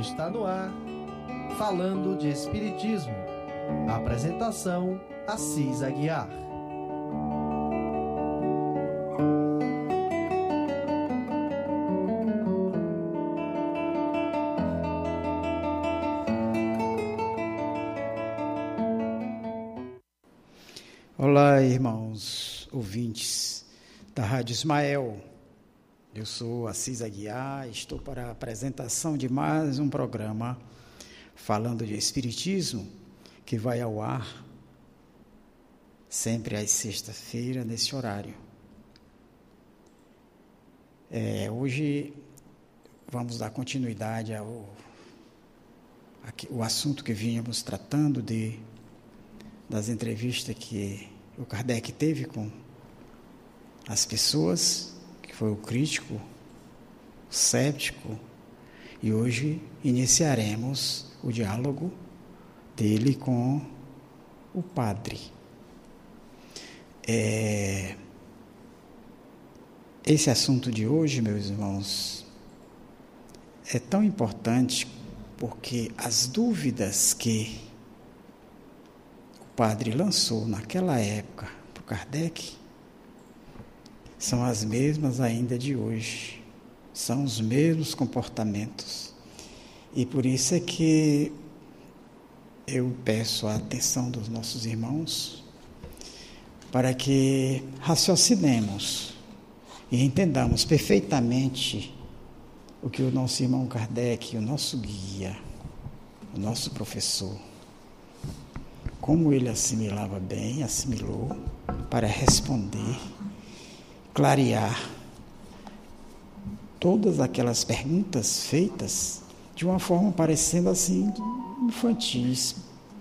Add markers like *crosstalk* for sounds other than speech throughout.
Está no ar, falando de Espiritismo. apresentação: Assis Aguiar. Olá, irmãos ouvintes da Rádio Ismael. Eu sou Assis Aguiar, estou para a apresentação de mais um programa falando de Espiritismo, que vai ao ar sempre às sextas-feiras, nesse horário. É, hoje vamos dar continuidade ao aqui, o assunto que vínhamos tratando de das entrevistas que o Kardec teve com as pessoas foi o crítico, o séptico, e hoje iniciaremos o diálogo dele com o padre. É, esse assunto de hoje, meus irmãos, é tão importante porque as dúvidas que o padre lançou naquela época para o Kardec são as mesmas ainda de hoje, são os mesmos comportamentos. E por isso é que eu peço a atenção dos nossos irmãos para que raciocinemos e entendamos perfeitamente o que o nosso irmão Kardec, o nosso guia, o nosso professor, como ele assimilava bem, assimilou para responder clarear todas aquelas perguntas feitas de uma forma parecendo assim infantis.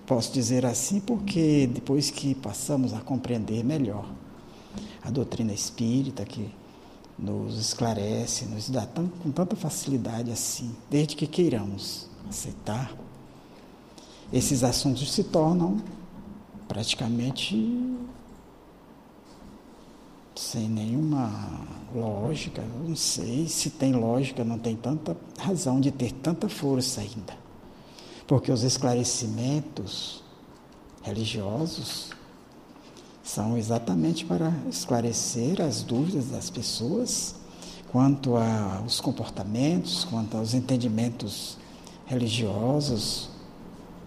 Posso dizer assim porque depois que passamos a compreender melhor a doutrina espírita que nos esclarece, nos dá tão, com tanta facilidade assim, desde que queiramos aceitar, esses assuntos se tornam praticamente sem nenhuma lógica. não sei se tem lógica, não tem tanta razão de ter tanta força ainda. Porque os esclarecimentos religiosos são exatamente para esclarecer as dúvidas das pessoas quanto aos comportamentos, quanto aos entendimentos religiosos.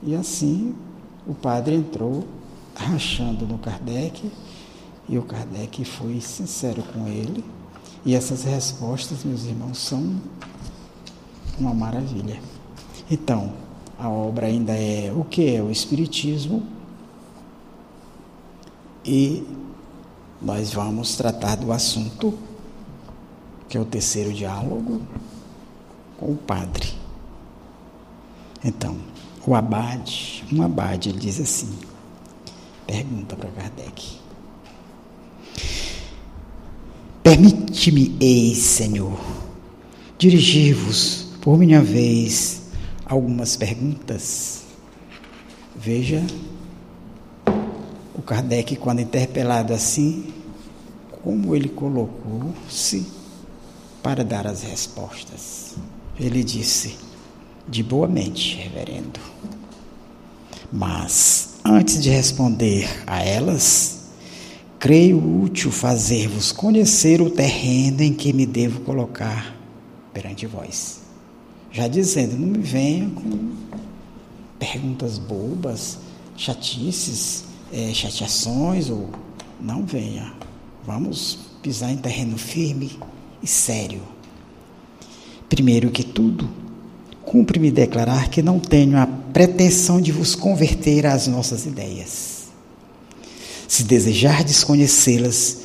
E assim o padre entrou rachando no Kardec e o Kardec foi sincero com ele. E essas respostas, meus irmãos, são uma maravilha. Então, a obra ainda é o que é o Espiritismo. E nós vamos tratar do assunto, que é o terceiro diálogo, com o padre. Então, o abade, um abade, ele diz assim, pergunta para Kardec. Permite-me, eis, Senhor, dirigir-vos, por minha vez, algumas perguntas. Veja, o Kardec, quando interpelado assim, como ele colocou-se para dar as respostas. Ele disse, de boa mente, reverendo. Mas, antes de responder a elas, creio útil fazer-vos conhecer o terreno em que me devo colocar perante vós. Já dizendo, não me venha com perguntas bobas, chatices, é, chateações, ou não venha. Vamos pisar em terreno firme e sério. Primeiro que tudo, cumpre-me declarar que não tenho a pretensão de vos converter às nossas ideias se desejardes conhecê-las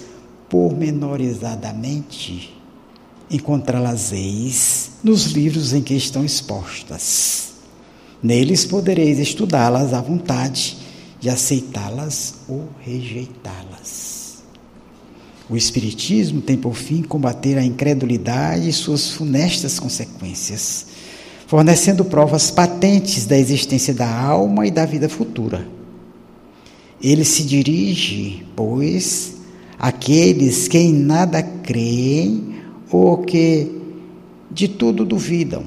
pormenorizadamente, encontrá-las-eis nos livros em que estão expostas. Neles podereis estudá-las à vontade e aceitá-las ou rejeitá-las. O Espiritismo tem por fim combater a incredulidade e suas funestas consequências, fornecendo provas patentes da existência da alma e da vida futura ele se dirige, pois, àqueles que em nada creem ou que de tudo duvidam,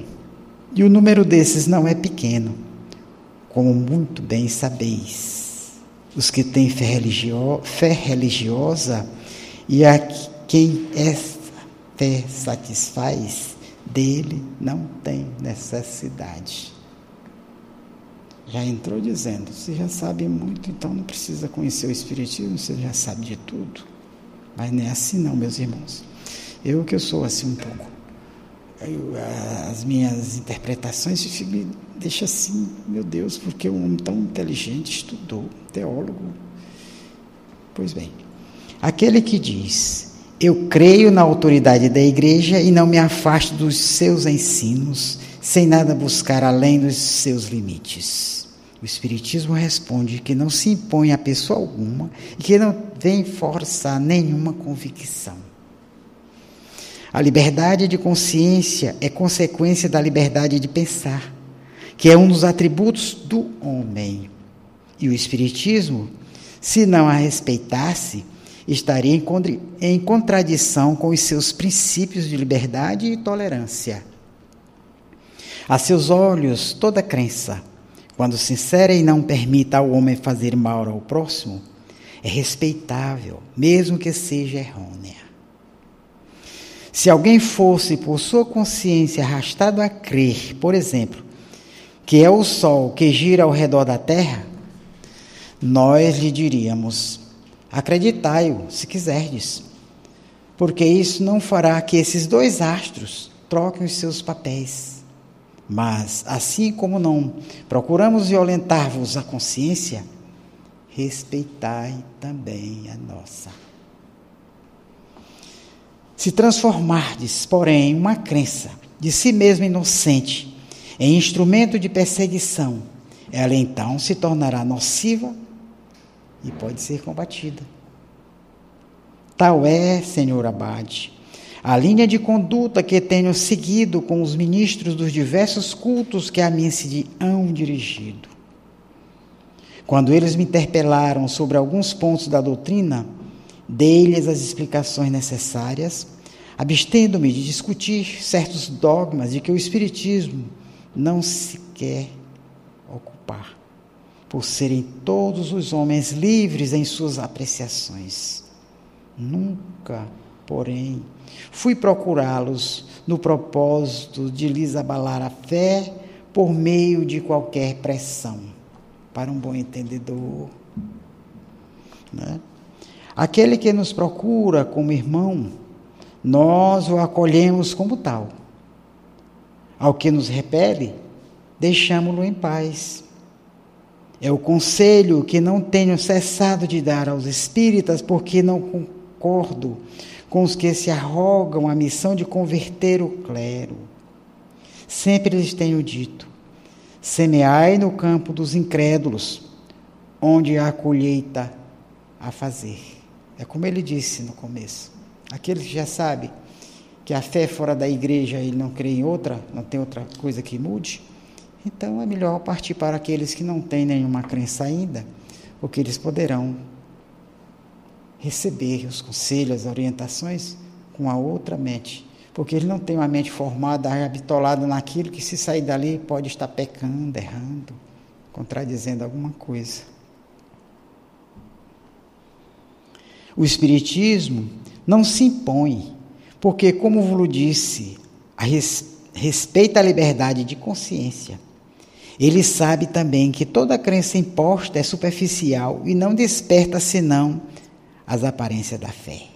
E o número desses não é pequeno, como muito bem sabeis. Os que têm fé, religio fé religiosa e a quem essa fé satisfaz, dele não tem necessidade. Já entrou dizendo: você já sabe muito, então não precisa conhecer o Espiritismo, você já sabe de tudo. Mas não é assim, não, meus irmãos. Eu que eu sou assim um pouco. Eu, as minhas interpretações me deixam assim, meu Deus, porque um homem tão inteligente estudou, teólogo. Pois bem, aquele que diz, eu creio na autoridade da igreja e não me afasto dos seus ensinos, sem nada buscar além dos seus limites. O Espiritismo responde que não se impõe a pessoa alguma e que não vem forçar nenhuma convicção. A liberdade de consciência é consequência da liberdade de pensar, que é um dos atributos do homem. E o Espiritismo, se não a respeitasse, estaria em contradição com os seus princípios de liberdade e tolerância. A seus olhos, toda crença, quando sincera e não permita ao homem fazer mal ao próximo, é respeitável, mesmo que seja errônea. Se alguém fosse, por sua consciência, arrastado a crer, por exemplo, que é o Sol que gira ao redor da Terra, nós lhe diríamos: acreditai-o, se quiserdes, porque isso não fará que esses dois astros troquem os seus papéis. Mas, assim como não procuramos violentar-vos a consciência, respeitai também a nossa. Se transformardes, porém, uma crença de si mesmo inocente em instrumento de perseguição, ela então se tornará nociva e pode ser combatida. Tal é, Senhor Abade, a linha de conduta que tenho seguido com os ministros dos diversos cultos que a mim se hão dirigido. Quando eles me interpelaram sobre alguns pontos da doutrina, dei-lhes as explicações necessárias, abstendo-me de discutir certos dogmas de que o Espiritismo não se quer ocupar, por serem todos os homens livres em suas apreciações. Nunca, porém, fui procurá-los no propósito de lhes abalar a fé por meio de qualquer pressão, para um bom entendedor. Né? Aquele que nos procura como irmão, nós o acolhemos como tal. Ao que nos repele, deixamo-lo em paz. É o conselho que não tenho cessado de dar aos espíritas, porque não concordo com os que se arrogam a missão de converter o clero. Sempre lhes tenho dito: semeai no campo dos incrédulos, onde há colheita a fazer. É como ele disse no começo. Aquele que já sabe que a fé fora da igreja ele não crê em outra, não tem outra coisa que mude, então é melhor partir para aqueles que não têm nenhuma crença ainda, porque eles poderão receber os conselhos, as orientações com a outra mente. Porque ele não tem uma mente formada, habitolada naquilo que, se sair dali, pode estar pecando, errando, contradizendo alguma coisa. O Espiritismo não se impõe, porque, como vos disse, res, respeita a liberdade de consciência. Ele sabe também que toda crença imposta é superficial e não desperta senão as aparências da fé.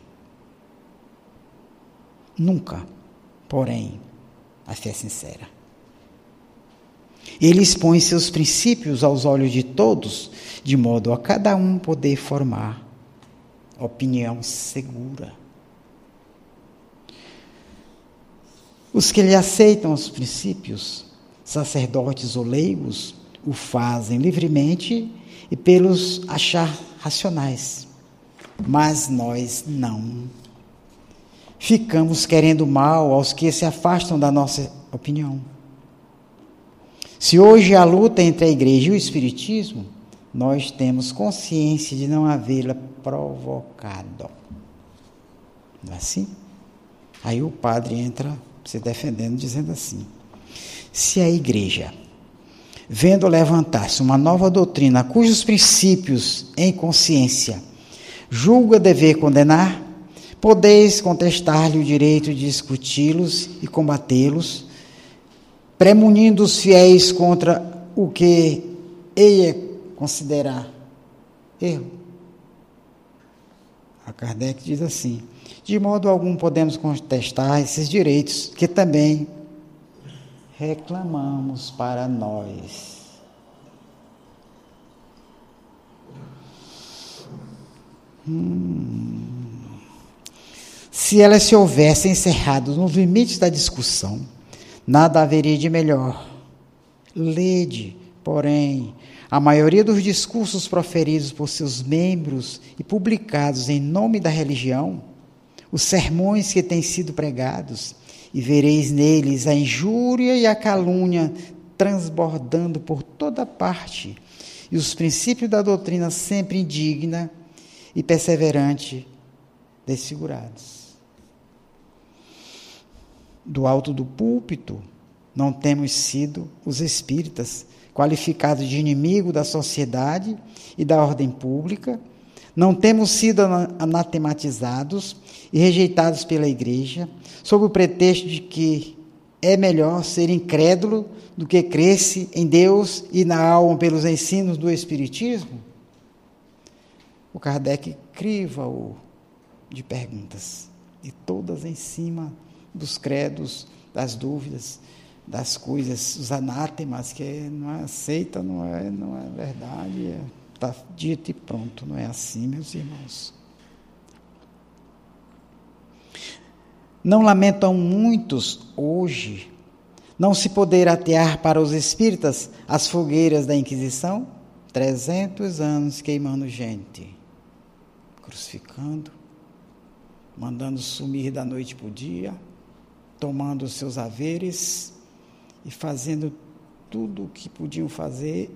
Nunca, porém, a fé sincera. Ele expõe seus princípios aos olhos de todos, de modo a cada um poder formar opinião segura. Os que lhe aceitam os princípios, sacerdotes ou leigos, o fazem livremente e pelos achar racionais. Mas nós não. Ficamos querendo mal aos que se afastam da nossa opinião. Se hoje há luta entre a igreja e o espiritismo, nós temos consciência de não havê-la provocado. Não é assim? Aí o padre entra se defendendo, dizendo assim: Se a igreja, vendo levantar-se uma nova doutrina cujos princípios em consciência julga dever condenar, podeis contestar-lhe o direito de discuti-los e combatê-los, premunindo os fiéis contra o que ele considerar erro. A Kardec diz assim: de modo algum podemos contestar esses direitos que também reclamamos para nós. Hum. Se elas se houvessem encerrado nos limites da discussão, nada haveria de melhor. Lede, porém, a maioria dos discursos proferidos por seus membros e publicados em nome da religião, os sermões que têm sido pregados, e vereis neles a injúria e a calúnia transbordando por toda parte, e os princípios da doutrina sempre indigna e perseverante desfigurados. Do alto do púlpito, não temos sido os espíritas qualificados de inimigo da sociedade e da ordem pública, não temos sido anatematizados e rejeitados pela igreja, sob o pretexto de que é melhor ser incrédulo do que cresce em Deus e na alma pelos ensinos do Espiritismo? O Kardec criva-o de perguntas, e todas em cima dos credos, das dúvidas, das coisas, os anátemas, que não é aceita, não é, não é verdade, está é, dito e pronto, não é assim, meus irmãos. Não lamentam muitos hoje não se poder atear para os espíritas as fogueiras da Inquisição? Trezentos anos queimando gente, crucificando, mandando sumir da noite para o dia, tomando os seus haveres, e fazendo tudo o que podiam fazer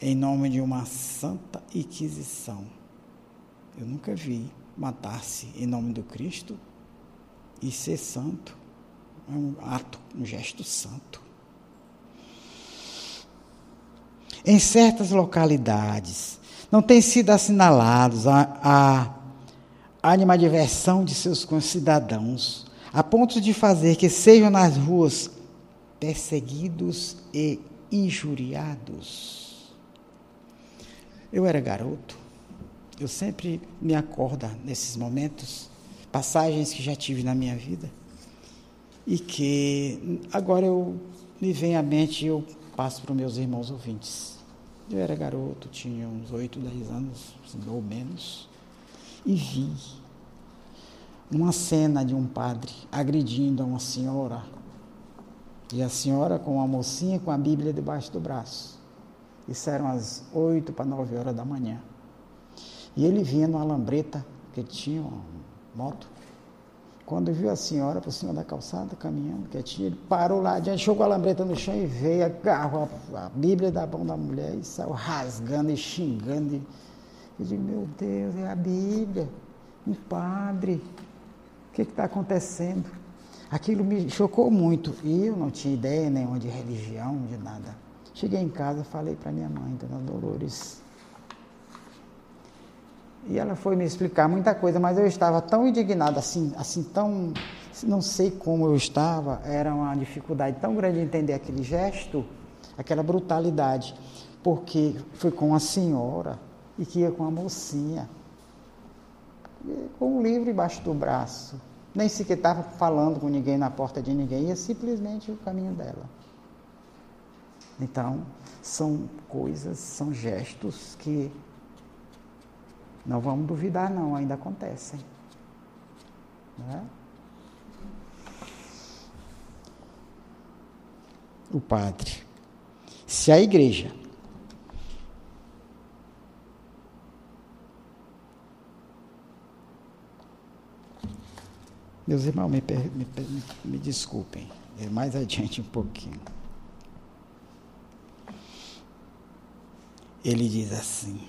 em nome de uma santa inquisição. Eu nunca vi matar-se em nome do Cristo e ser santo. É um ato, um gesto santo. Em certas localidades, não tem sido assinalados a, a animadversão de seus concidadãos, a ponto de fazer que sejam nas ruas perseguidos e injuriados. Eu era garoto, eu sempre me acordo nesses momentos, passagens que já tive na minha vida, e que agora eu me vem à mente e eu passo para os meus irmãos ouvintes. Eu era garoto, tinha uns 8, 10 anos, ou menos, e vi uma cena de um padre agredindo a uma senhora e a senhora com uma mocinha com a Bíblia debaixo do braço. Isso eram as oito para nove horas da manhã. E ele vinha numa lambreta, que tinha uma moto. Quando viu a senhora por cima da calçada, caminhando, quietinha, ele parou lá adiante, jogou a lambreta no chão e veio, agarrou a, a Bíblia da mão da mulher e saiu rasgando e xingando. E, eu digo, meu Deus, é a Bíblia, um padre, o que está acontecendo? Aquilo me chocou muito. E eu não tinha ideia nenhuma de religião, de nada. Cheguei em casa, falei para minha mãe, Dona Dolores. E ela foi me explicar muita coisa, mas eu estava tão indignado, assim, assim tão, não sei como eu estava, era uma dificuldade tão grande de entender aquele gesto, aquela brutalidade, porque foi com a senhora e que ia com a mocinha, com um livro embaixo do braço nem sequer estava falando com ninguém na porta de ninguém, ia simplesmente o caminho dela. Então, são coisas, são gestos que não vamos duvidar, não, ainda acontecem. É? O padre. Se a igreja Meus irmãos, me, me, me, me desculpem, é mais adiante um pouquinho. Ele diz assim: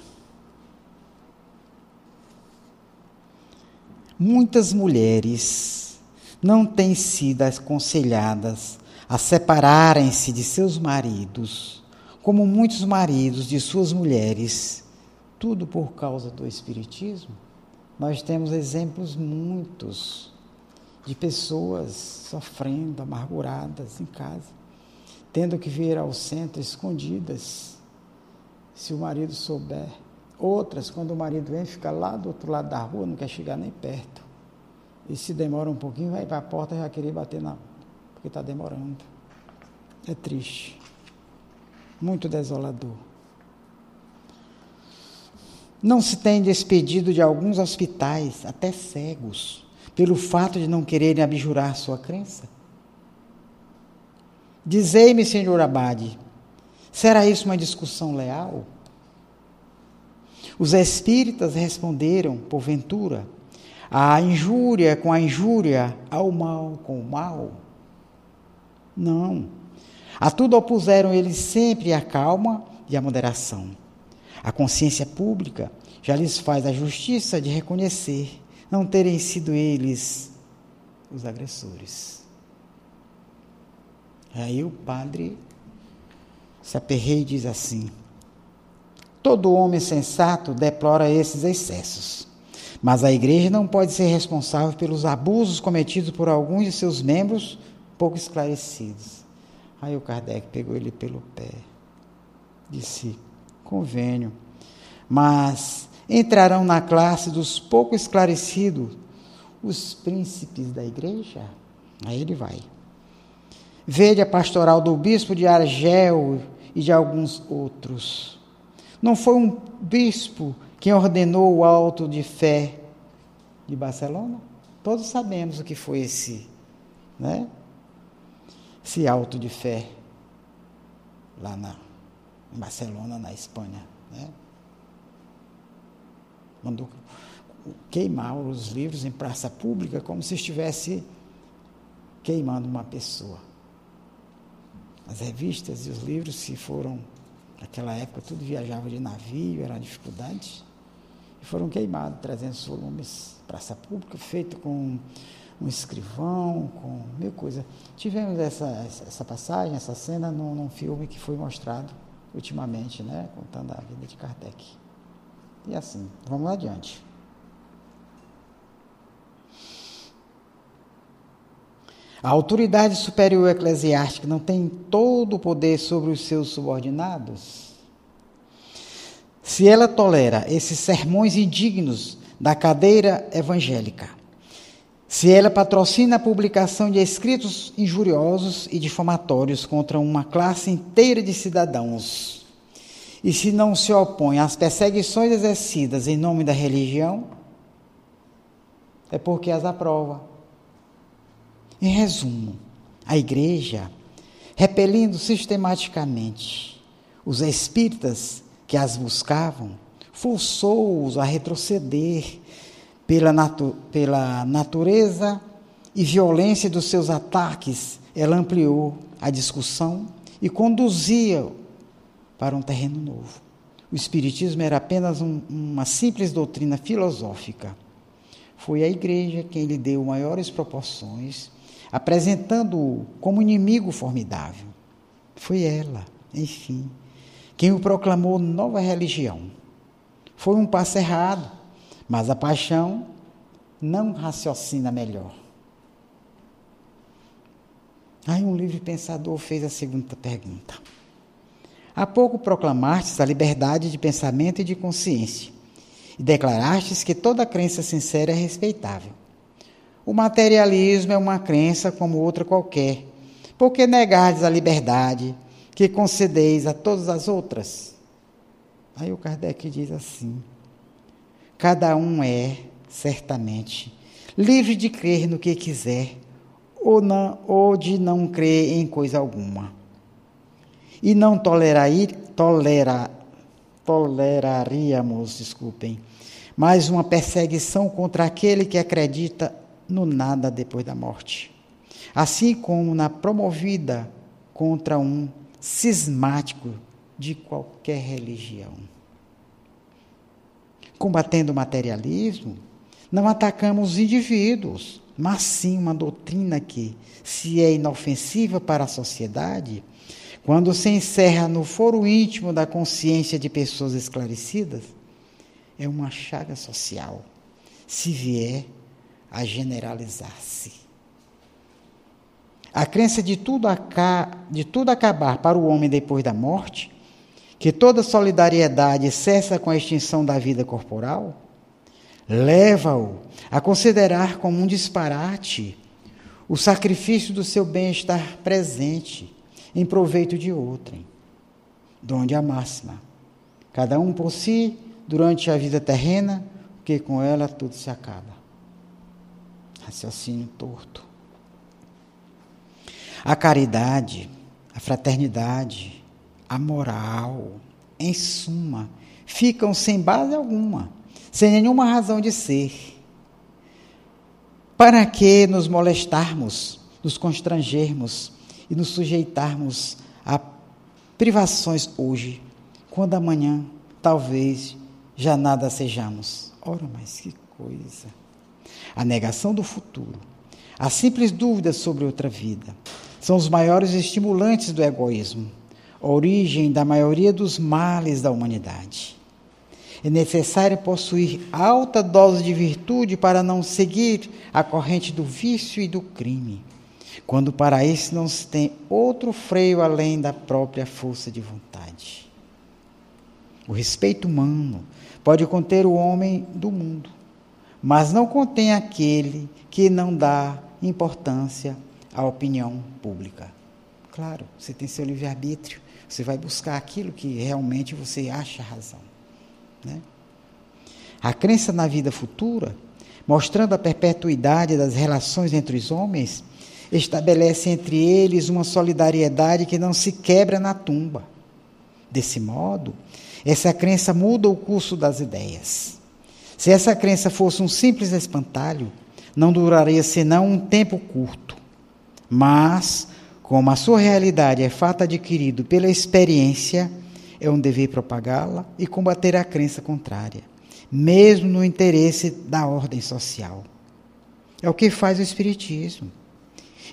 Muitas mulheres não têm sido aconselhadas a separarem-se de seus maridos, como muitos maridos de suas mulheres, tudo por causa do Espiritismo? Nós temos exemplos muitos de pessoas sofrendo, amarguradas em casa, tendo que vir ao centro escondidas, se o marido souber. Outras, quando o marido vem, fica lá do outro lado da rua, não quer chegar nem perto. E se demora um pouquinho, vai para a porta e já querer bater na porque está demorando. É triste. Muito desolador. Não se tem despedido de alguns hospitais, até cegos, pelo fato de não quererem abjurar sua crença? Dizei-me, senhor Abade, será isso uma discussão leal? Os espíritas responderam, porventura, a injúria com a injúria, ao mal com o mal? Não. A tudo opuseram eles sempre a calma e a moderação. A consciência pública já lhes faz a justiça de reconhecer não terem sido eles os agressores. Aí o padre se aperreia e diz assim: Todo homem sensato deplora esses excessos, mas a igreja não pode ser responsável pelos abusos cometidos por alguns de seus membros pouco esclarecidos. Aí o Kardec pegou ele pelo pé, disse: convênio, mas entrarão na classe dos pouco esclarecidos os príncipes da igreja? Aí ele vai. Vede a pastoral do bispo de Argel e de alguns outros. Não foi um bispo quem ordenou o alto de fé de Barcelona? Todos sabemos o que foi esse, né? esse alto de fé lá na em Barcelona, na Espanha. Né? Mandou queimar os livros em praça pública como se estivesse queimando uma pessoa. As revistas e os livros, se foram, naquela época, tudo viajava de navio, era dificuldade, e foram queimados 300 volumes, praça pública, feito com um escrivão, com mil coisas. Tivemos essa, essa passagem, essa cena num, num, filme que foi mostrado ultimamente, né, contando a vida de Kardec. E assim, vamos adiante. A autoridade superior eclesiástica não tem todo o poder sobre os seus subordinados? Se ela tolera esses sermões indignos da cadeira evangélica, se ela patrocina a publicação de escritos injuriosos e difamatórios contra uma classe inteira de cidadãos, e se não se opõe às perseguições exercidas em nome da religião, é porque as aprova. Em resumo, a igreja, repelindo sistematicamente os espíritas que as buscavam, forçou-os a retroceder pela, natu pela natureza e violência dos seus ataques, ela ampliou a discussão e conduzia para um terreno novo. O Espiritismo era apenas um, uma simples doutrina filosófica. Foi a igreja quem lhe deu maiores proporções, apresentando-o como inimigo formidável. Foi ela, enfim, quem o proclamou nova religião. Foi um passo errado, mas a paixão não raciocina melhor. Aí um livre pensador fez a segunda pergunta. Há pouco proclamastes a liberdade de pensamento e de consciência, e declarastes que toda crença sincera é respeitável. O materialismo é uma crença como outra qualquer. Por que negardes a liberdade que concedeis a todas as outras? Aí o Kardec diz assim: Cada um é, certamente, livre de crer no que quiser ou, não, ou de não crer em coisa alguma. E não tolera, toleraríamos, desculpem, mais uma perseguição contra aquele que acredita no nada depois da morte. Assim como na promovida contra um cismático de qualquer religião combatendo o materialismo, não atacamos os indivíduos, mas sim uma doutrina que, se é inofensiva para a sociedade, quando se encerra no foro íntimo da consciência de pessoas esclarecidas, é uma chaga social, se vier a generalizar-se. A crença de tudo, de tudo acabar para o homem depois da morte, que toda solidariedade cessa com a extinção da vida corporal, leva-o a considerar como um disparate o sacrifício do seu bem-estar presente em proveito de outrem. Donde a máxima, cada um por si, durante a vida terrena, porque com ela tudo se acaba. Raciocínio torto. A caridade, a fraternidade, a moral, em suma, ficam sem base alguma sem nenhuma razão de ser. Para que nos molestarmos, nos constrangermos e nos sujeitarmos a privações hoje, quando amanhã talvez já nada sejamos? Ora, mas que coisa! A negação do futuro, a simples dúvida sobre outra vida, são os maiores estimulantes do egoísmo, origem da maioria dos males da humanidade. É necessário possuir alta dose de virtude para não seguir a corrente do vício e do crime, quando para isso não se tem outro freio além da própria força de vontade. O respeito humano pode conter o homem do mundo, mas não contém aquele que não dá importância à opinião pública. Claro, você tem seu livre-arbítrio, você vai buscar aquilo que realmente você acha razão. Né? A crença na vida futura, mostrando a perpetuidade das relações entre os homens, estabelece entre eles uma solidariedade que não se quebra na tumba. Desse modo, essa crença muda o curso das ideias. Se essa crença fosse um simples espantalho, não duraria senão um tempo curto. Mas, como a sua realidade é fato adquirido pela experiência, é um dever propagá-la e combater a crença contrária, mesmo no interesse da ordem social. É o que faz o Espiritismo.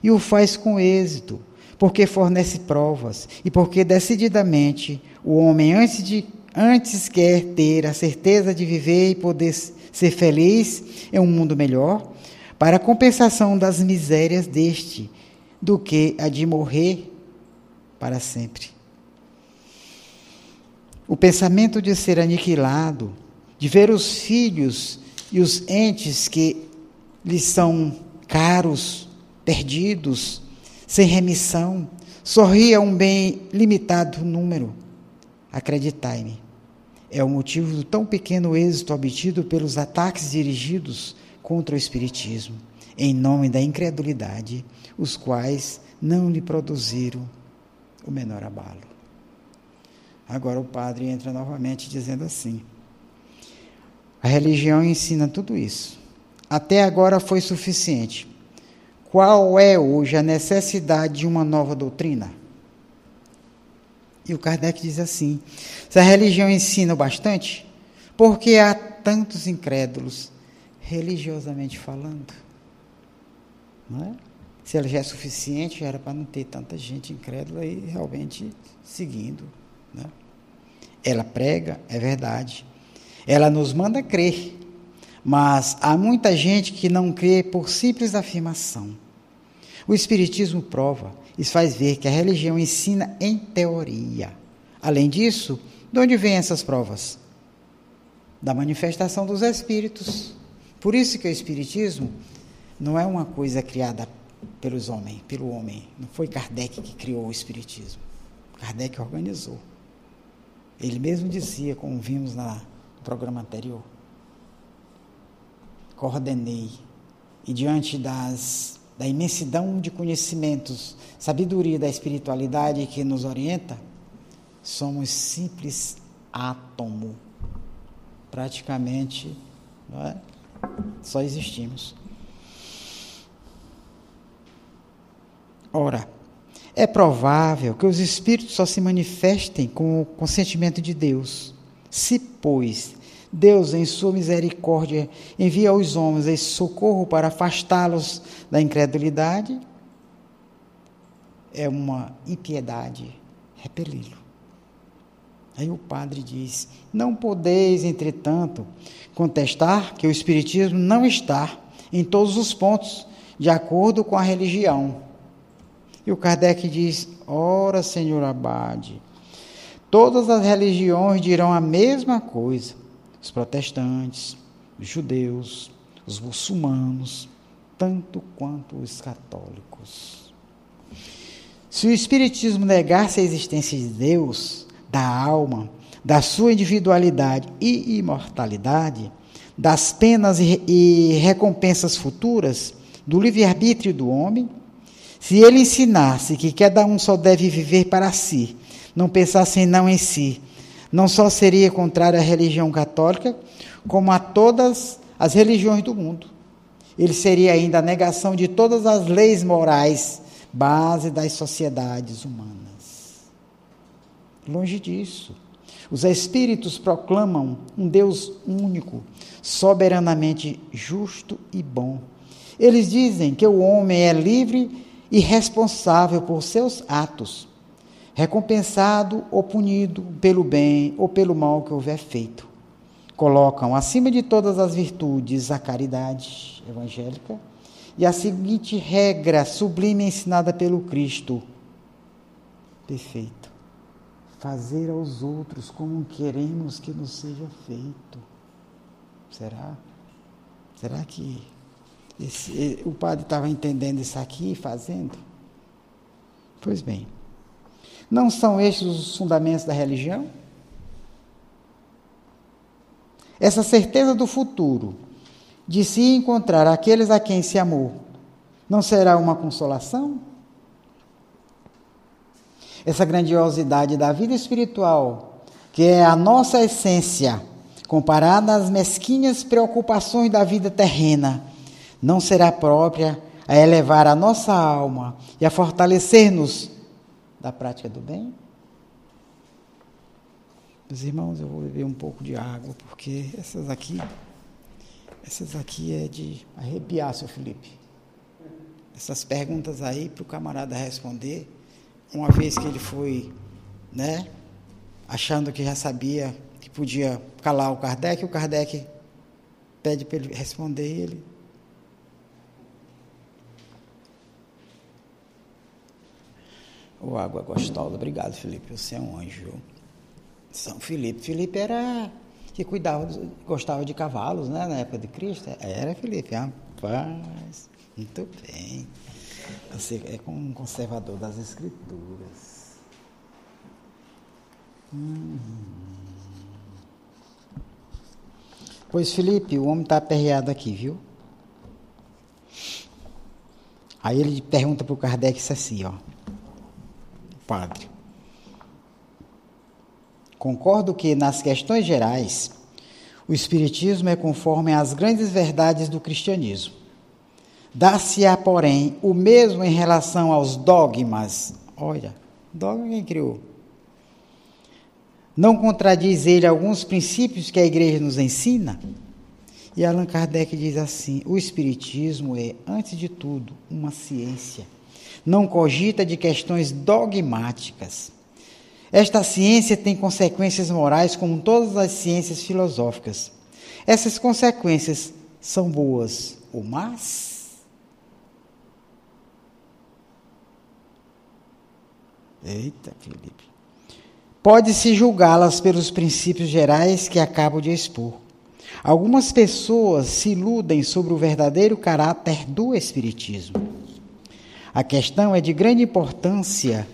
E o faz com êxito, porque fornece provas e porque decididamente o homem, antes, de, antes quer ter a certeza de viver e poder ser feliz em um mundo melhor, para compensação das misérias deste, do que a de morrer para sempre. O pensamento de ser aniquilado, de ver os filhos e os entes que lhes são caros, perdidos, sem remissão, sorrir a um bem limitado número. Acreditai-me, é o motivo do tão pequeno êxito obtido pelos ataques dirigidos contra o Espiritismo, em nome da incredulidade, os quais não lhe produziram o menor abalo. Agora o padre entra novamente dizendo assim: a religião ensina tudo isso. Até agora foi suficiente. Qual é hoje a necessidade de uma nova doutrina? E o Kardec diz assim: se a religião ensina bastante, por que há tantos incrédulos, religiosamente falando? Não é? Se ela já é suficiente, já era para não ter tanta gente incrédula e realmente seguindo. Né? Ela prega, é verdade. Ela nos manda crer. Mas há muita gente que não crê por simples afirmação. O Espiritismo prova, isso faz ver que a religião ensina em teoria. Além disso, de onde vêm essas provas? Da manifestação dos Espíritos. Por isso que o Espiritismo não é uma coisa criada pelos homens, pelo homem. Não foi Kardec que criou o Espiritismo. Kardec organizou. Ele mesmo dizia, como vimos na, no programa anterior: coordenei. E diante das, da imensidão de conhecimentos, sabedoria da espiritualidade que nos orienta, somos simples átomo. Praticamente, não é? só existimos. Ora, é provável que os espíritos só se manifestem com o consentimento de Deus. Se, pois, Deus, em sua misericórdia, envia aos homens esse socorro para afastá-los da incredulidade, é uma impiedade repeli-lo. Aí o padre diz: Não podeis, entretanto, contestar que o Espiritismo não está em todos os pontos de acordo com a religião. E o Kardec diz: Ora, senhor Abade, todas as religiões dirão a mesma coisa os protestantes, os judeus, os muçulmanos, tanto quanto os católicos. Se o Espiritismo negasse a existência de Deus, da alma, da sua individualidade e imortalidade, das penas e recompensas futuras, do livre-arbítrio do homem, se ele ensinasse que cada um só deve viver para si, não pensar senão em si, não só seria contrário à religião católica, como a todas as religiões do mundo. Ele seria ainda a negação de todas as leis morais, base das sociedades humanas. Longe disso. Os espíritos proclamam um Deus único, soberanamente justo e bom. Eles dizem que o homem é livre e responsável por seus atos recompensado ou punido pelo bem ou pelo mal que houver feito. Colocam acima de todas as virtudes a caridade evangélica e a seguinte regra sublime ensinada pelo Cristo: perfeito. Fazer aos outros como queremos que nos seja feito. Será? Será que esse, o padre estava entendendo isso aqui, fazendo? Pois bem. Não são estes os fundamentos da religião? Essa certeza do futuro, de se encontrar aqueles a quem se amou, não será uma consolação? Essa grandiosidade da vida espiritual, que é a nossa essência, comparada às mesquinhas preocupações da vida terrena, não será própria a elevar a nossa alma e a fortalecer-nos da prática do bem? Meus irmãos, eu vou beber um pouco de água, porque essas aqui, essas aqui é de arrepiar, seu Felipe. Essas perguntas aí para o camarada responder, uma vez que ele foi, né, achando que já sabia que podia calar o Kardec, o Kardec pede para ele responder ele Oh, água gostosa. Obrigado, Felipe. Você é um anjo. São Felipe. Felipe era que cuidava, gostava de cavalos, né? Na época de Cristo. Era Felipe. Rapaz, muito bem. Você é como um conservador das escrituras. Hum. Pois, Felipe, o homem está aperreado aqui, viu? Aí ele pergunta para o Kardec isso assim, ó padre. Concordo que, nas questões gerais, o Espiritismo é conforme às grandes verdades do cristianismo. Dá-se-á, porém, o mesmo em relação aos dogmas. Olha, dogma quem criou? Não contradiz ele alguns princípios que a igreja nos ensina? E Allan Kardec diz assim: o Espiritismo é, antes de tudo, uma ciência não cogita de questões dogmáticas. Esta ciência tem consequências morais como todas as ciências filosóficas. Essas consequências são boas ou más? Eita, Felipe. Pode-se julgá-las pelos princípios gerais que acabo de expor. Algumas pessoas se iludem sobre o verdadeiro caráter do Espiritismo. A questão é de grande importância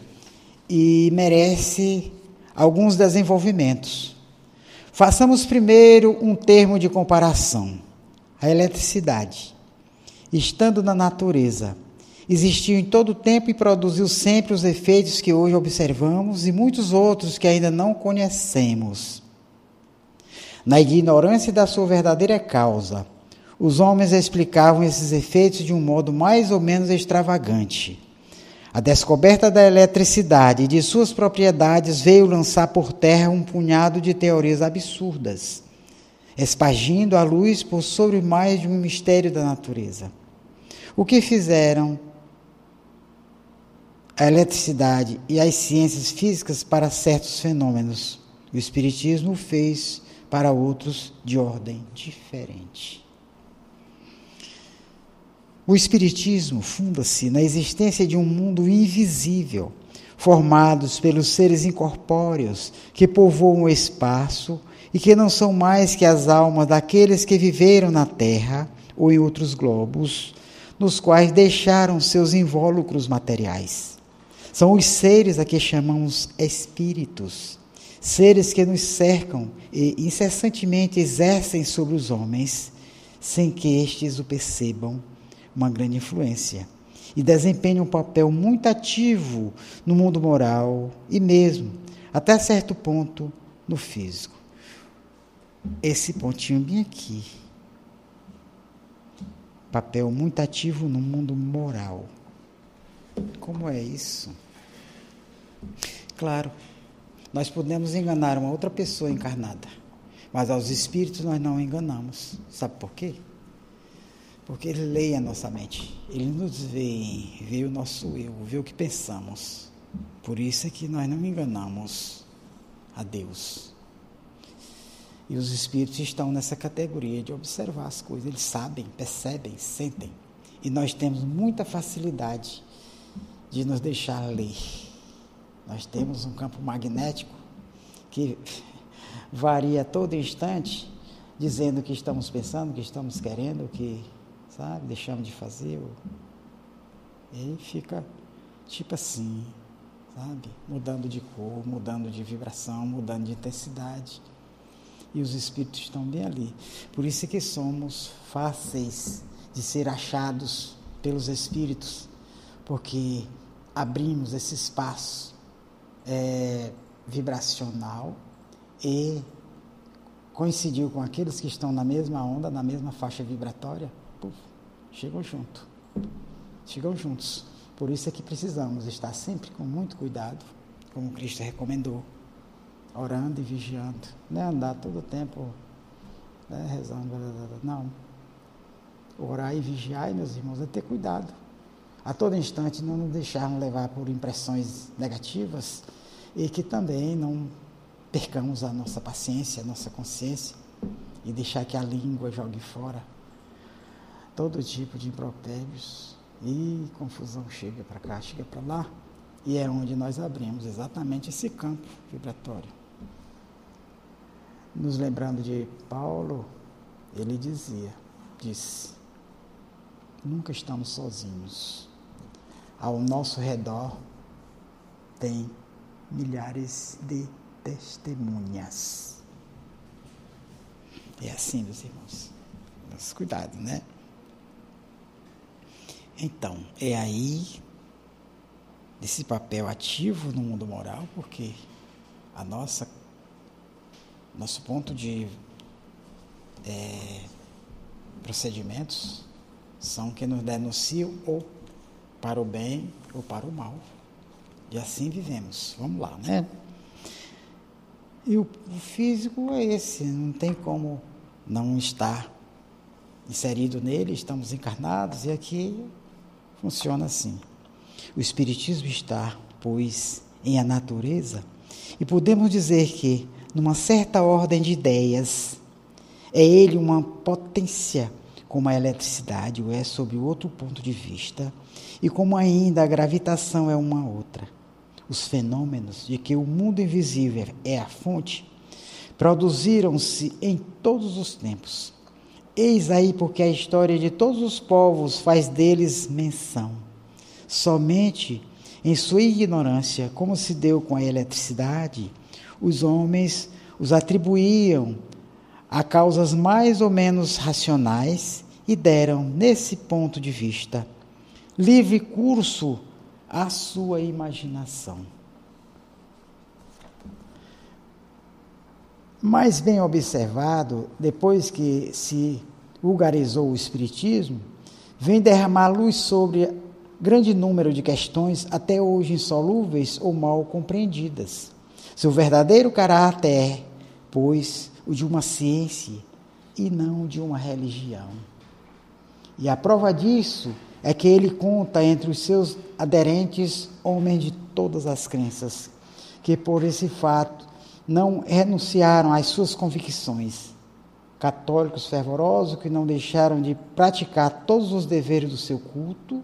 e merece alguns desenvolvimentos. Façamos primeiro um termo de comparação. A eletricidade, estando na natureza, existiu em todo o tempo e produziu sempre os efeitos que hoje observamos e muitos outros que ainda não conhecemos. Na ignorância da sua verdadeira causa, os homens explicavam esses efeitos de um modo mais ou menos extravagante. A descoberta da eletricidade e de suas propriedades veio lançar por terra um punhado de teorias absurdas. espargindo a luz por sobre mais de um mistério da natureza. O que fizeram a eletricidade e as ciências físicas para certos fenômenos, o Espiritismo fez para outros de ordem diferente. O Espiritismo funda-se na existência de um mundo invisível, formados pelos seres incorpóreos que povoam o espaço e que não são mais que as almas daqueles que viveram na Terra ou em outros globos, nos quais deixaram seus invólucros materiais. São os seres a que chamamos espíritos, seres que nos cercam e incessantemente exercem sobre os homens, sem que estes o percebam uma grande influência e desempenha um papel muito ativo no mundo moral e mesmo, até certo ponto, no físico. Esse pontinho bem aqui. Papel muito ativo no mundo moral. Como é isso? Claro, nós podemos enganar uma outra pessoa encarnada, mas aos espíritos nós não enganamos. Sabe por quê? Porque ele lê a nossa mente, ele nos vê, vê o nosso eu, vê o que pensamos. Por isso é que nós não enganamos a Deus. E os espíritos estão nessa categoria de observar as coisas, eles sabem, percebem, sentem. E nós temos muita facilidade de nos deixar ler. Nós temos um campo magnético que varia a todo instante, dizendo o que estamos pensando, o que estamos querendo, o que sabe? Deixamos de fazer. E fica tipo assim, sabe? Mudando de cor, mudando de vibração, mudando de intensidade. E os espíritos estão bem ali. Por isso é que somos fáceis de ser achados pelos espíritos, porque abrimos esse espaço é, vibracional e coincidiu com aqueles que estão na mesma onda, na mesma faixa vibratória chegam junto. Chegam juntos. Por isso é que precisamos estar sempre com muito cuidado, como Cristo recomendou, orando e vigiando. Não é andar todo o tempo né, rezando. Não. Orar e vigiar, meus irmãos, é ter cuidado. A todo instante não nos deixarmos levar por impressões negativas e que também não percamos a nossa paciência, a nossa consciência e deixar que a língua jogue fora todo tipo de impropérios e confusão chega para cá, chega para lá, e é onde nós abrimos exatamente esse campo vibratório. Nos lembrando de Paulo, ele dizia, disse, nunca estamos sozinhos. Ao nosso redor tem milhares de testemunhas. É assim, meus irmãos. Mas cuidado, né? Então, é aí desse papel ativo no mundo moral, porque a nossa nosso ponto de é, procedimentos são que nos denunciam ou para o bem ou para o mal. E assim vivemos. Vamos lá, né? E o, o físico é esse, não tem como não estar inserido nele, estamos encarnados e aqui Funciona assim. O Espiritismo está, pois, em a natureza, e podemos dizer que, numa certa ordem de ideias, é ele uma potência, como a eletricidade o é sob outro ponto de vista, e como ainda a gravitação é uma outra. Os fenômenos de que o mundo invisível é a fonte produziram-se em todos os tempos Eis aí porque a história de todos os povos faz deles menção. Somente em sua ignorância, como se deu com a eletricidade, os homens os atribuíam a causas mais ou menos racionais e deram, nesse ponto de vista, livre curso à sua imaginação. Mais bem observado, depois que se vulgarizou o Espiritismo, vem derramar luz sobre grande número de questões até hoje insolúveis ou mal compreendidas. Seu verdadeiro caráter pois, o de uma ciência e não de uma religião. E a prova disso é que ele conta entre os seus aderentes homens de todas as crenças, que por esse fato não renunciaram às suas convicções. Católicos fervorosos que não deixaram de praticar todos os deveres do seu culto,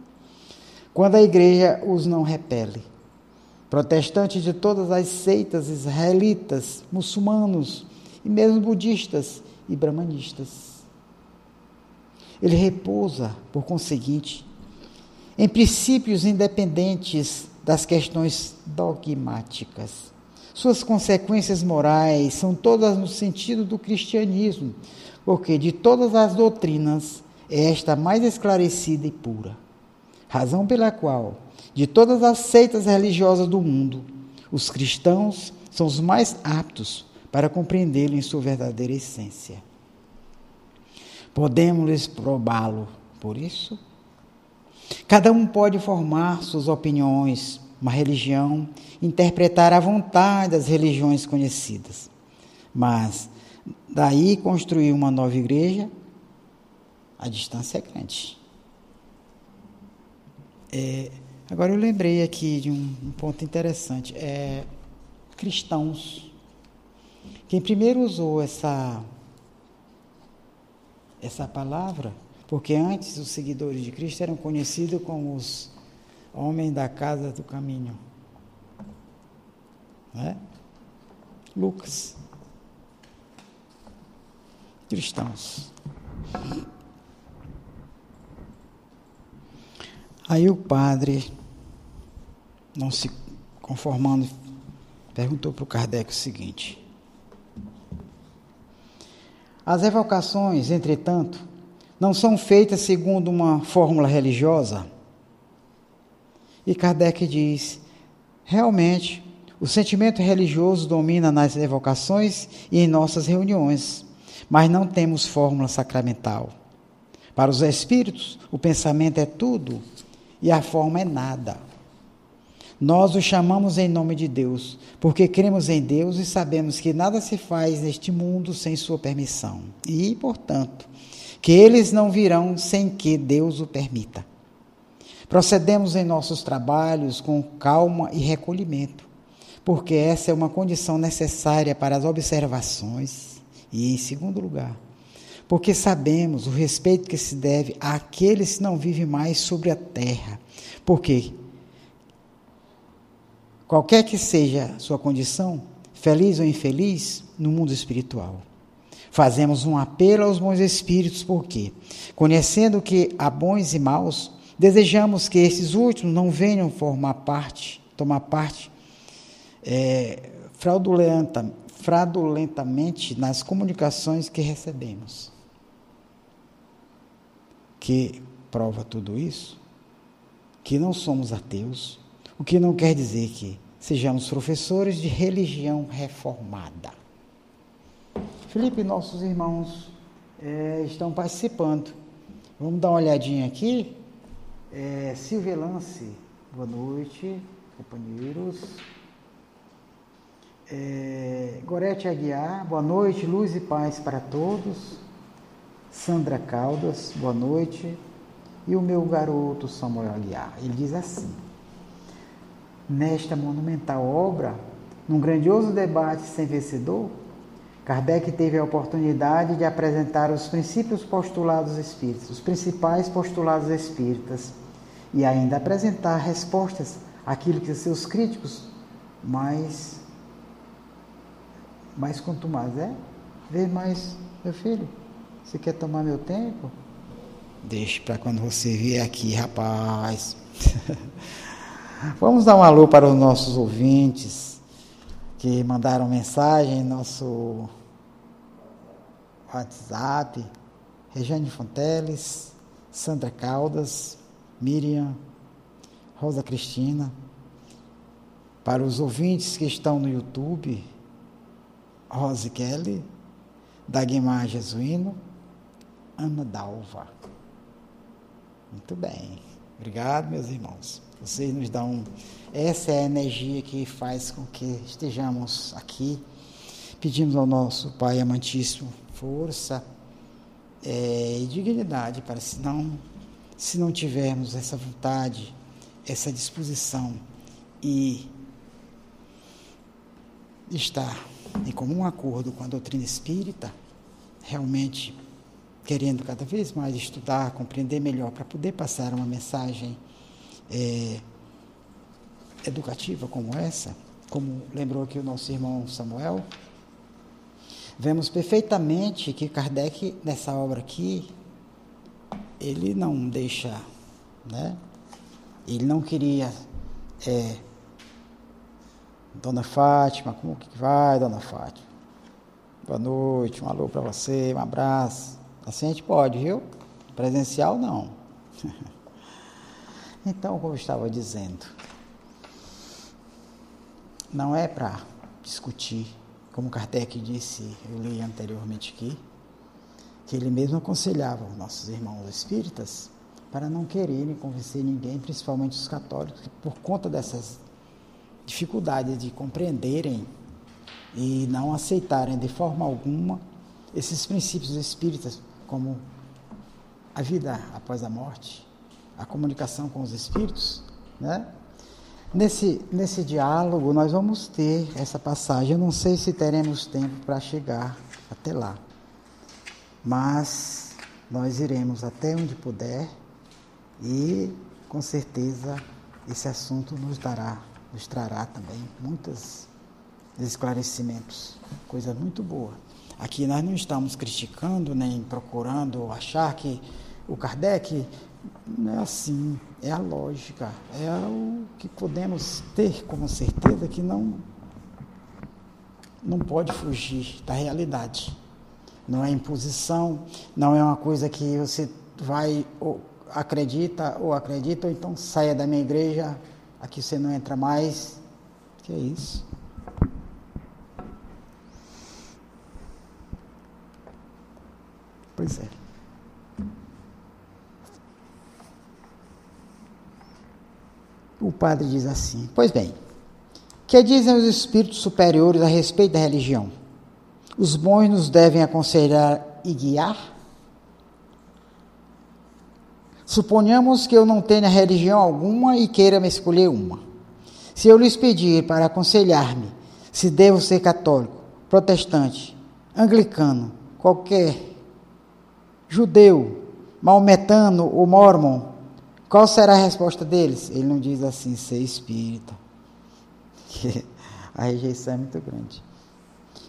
quando a igreja os não repele. Protestantes de todas as seitas israelitas, muçulmanos e mesmo budistas e brahmanistas. Ele repousa, por conseguinte, em princípios independentes das questões dogmáticas. Suas consequências morais são todas no sentido do cristianismo, porque de todas as doutrinas é esta mais esclarecida e pura. Razão pela qual, de todas as seitas religiosas do mundo, os cristãos são os mais aptos para compreendê-lo em sua verdadeira essência. Podemos probá-lo por isso? Cada um pode formar suas opiniões, uma religião, interpretar à vontade as religiões conhecidas. Mas daí construir uma nova igreja, a distância é grande. É, agora eu lembrei aqui de um, um ponto interessante. É, cristãos. Quem primeiro usou essa essa palavra, porque antes os seguidores de Cristo eram conhecidos como os homens da casa do caminho. Né? Lucas. Cristãos. Aí o padre, não se conformando, perguntou para o Kardec o seguinte: as evocações, entretanto, não são feitas segundo uma fórmula religiosa. E Kardec diz: realmente, o sentimento religioso domina nas evocações e em nossas reuniões, mas não temos fórmula sacramental. Para os espíritos, o pensamento é tudo e a forma é nada. Nós o chamamos em nome de Deus, porque cremos em Deus e sabemos que nada se faz neste mundo sem sua permissão. E, portanto, que eles não virão sem que Deus o permita. Procedemos em nossos trabalhos com calma e recolhimento, porque essa é uma condição necessária para as observações. E, em segundo lugar, porque sabemos o respeito que se deve àqueles que não vivem mais sobre a terra, porque qualquer que seja sua condição, feliz ou infeliz, no mundo espiritual. Fazemos um apelo aos bons espíritos, porque, conhecendo que há bons e maus, desejamos que esses últimos não venham formar parte, tomar parte é, fraudulenta, fraudulentamente nas comunicações que recebemos. Que prova tudo isso? Que não somos ateus, o que não quer dizer que sejamos professores de religião reformada. Felipe, nossos irmãos é, estão participando. Vamos dar uma olhadinha aqui. É, Silvia Lance, boa noite, companheiros. É, Gorete Aguiar, boa noite, luz e paz para todos. Sandra Caldas, boa noite. E o meu garoto Samuel Aguiar. Ele diz assim: Nesta monumental obra, num grandioso debate sem vencedor, Kardec teve a oportunidade de apresentar os princípios postulados espíritas, os principais postulados espíritas, e ainda apresentar respostas àquilo que seus críticos mais mais mais é? Vê mais, meu filho, você quer tomar meu tempo? Deixe para quando você vier aqui, rapaz. *laughs* Vamos dar um alô para os nossos ouvintes que mandaram mensagem em nosso WhatsApp. Regiane Fonteles, Sandra Caldas, Miriam, Rosa Cristina. Para os ouvintes que estão no YouTube, Rose Kelly, Dagmar Jesuíno, Ana Dalva. Muito bem. Obrigado, meus irmãos. Vocês nos dão. Essa é a energia que faz com que estejamos aqui. Pedimos ao nosso Pai amantíssimo força é, e dignidade para se não, se não tivermos essa vontade, essa disposição e estar em comum acordo com a doutrina espírita, realmente querendo cada vez mais estudar, compreender melhor para poder passar uma mensagem é, educativa como essa, como lembrou aqui o nosso irmão Samuel, vemos perfeitamente que Kardec, nessa obra aqui, ele não deixa, né? Ele não queria, é, Dona Fátima, como que vai, Dona Fátima? Boa noite, um alô para você, um abraço. Assim a gente pode, viu? Presencial não. *laughs* então, como eu estava dizendo, não é para discutir, como Kardec disse, eu li anteriormente aqui, que ele mesmo aconselhava os nossos irmãos espíritas para não quererem convencer ninguém, principalmente os católicos, por conta dessas dificuldades de compreenderem e não aceitarem de forma alguma esses princípios espíritas, como a vida após a morte, a comunicação com os espíritos, né? Nesse, nesse diálogo, nós vamos ter essa passagem. Eu não sei se teremos tempo para chegar até lá, mas nós iremos até onde puder e, com certeza, esse assunto nos dará, nos trará também muitos esclarecimentos, coisa muito boa. Aqui nós não estamos criticando nem procurando achar que o Kardec não é assim, é a lógica, é o que podemos ter como certeza que não não pode fugir da realidade. Não é imposição, não é uma coisa que você vai ou acredita ou acredita, ou então saia da minha igreja, aqui você não entra mais. Que é isso? Pois é. o padre diz assim: Pois bem, que dizem os espíritos superiores a respeito da religião? Os bons nos devem aconselhar e guiar? Suponhamos que eu não tenha religião alguma e queira me escolher uma. Se eu lhes pedir para aconselhar-me se devo ser católico, protestante, anglicano, qualquer, judeu, maometano ou mormon, qual será a resposta deles? Ele não diz assim, ser espírita. *laughs* a rejeição é muito grande.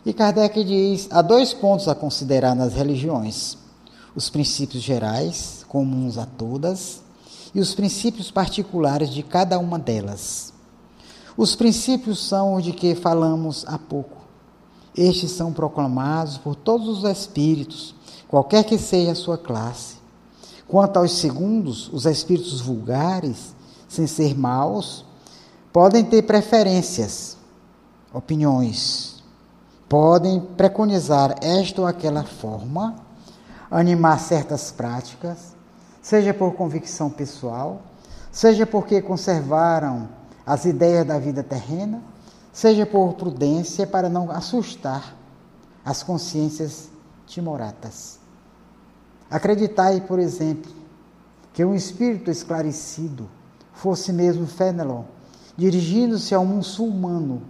E Kardec diz: há dois pontos a considerar nas religiões: os princípios gerais, comuns a todas, e os princípios particulares de cada uma delas. Os princípios são os de que falamos há pouco. Estes são proclamados por todos os espíritos, qualquer que seja a sua classe Quanto aos segundos, os espíritos vulgares, sem ser maus, podem ter preferências, opiniões, podem preconizar esta ou aquela forma, animar certas práticas, seja por convicção pessoal, seja porque conservaram as ideias da vida terrena, seja por prudência para não assustar as consciências timoratas. Acreditai, por exemplo, que um espírito esclarecido fosse mesmo Fenelon, dirigindo-se a um muçulmano,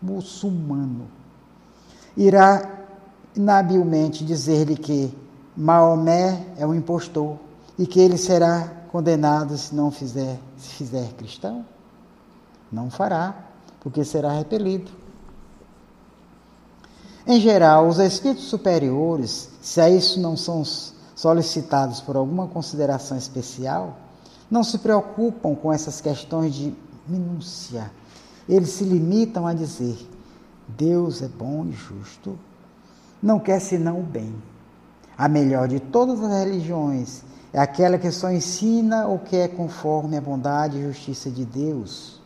muçulmano, irá inabilmente dizer-lhe que Maomé é um impostor e que ele será condenado se não fizer, se fizer cristão? Não fará, porque será repelido. Em geral, os espíritos superiores, se a isso não são solicitados por alguma consideração especial, não se preocupam com essas questões de minúcia. Eles se limitam a dizer: Deus é bom e justo, não quer senão o bem. A melhor de todas as religiões é aquela que só ensina o que é conforme a bondade e justiça de Deus,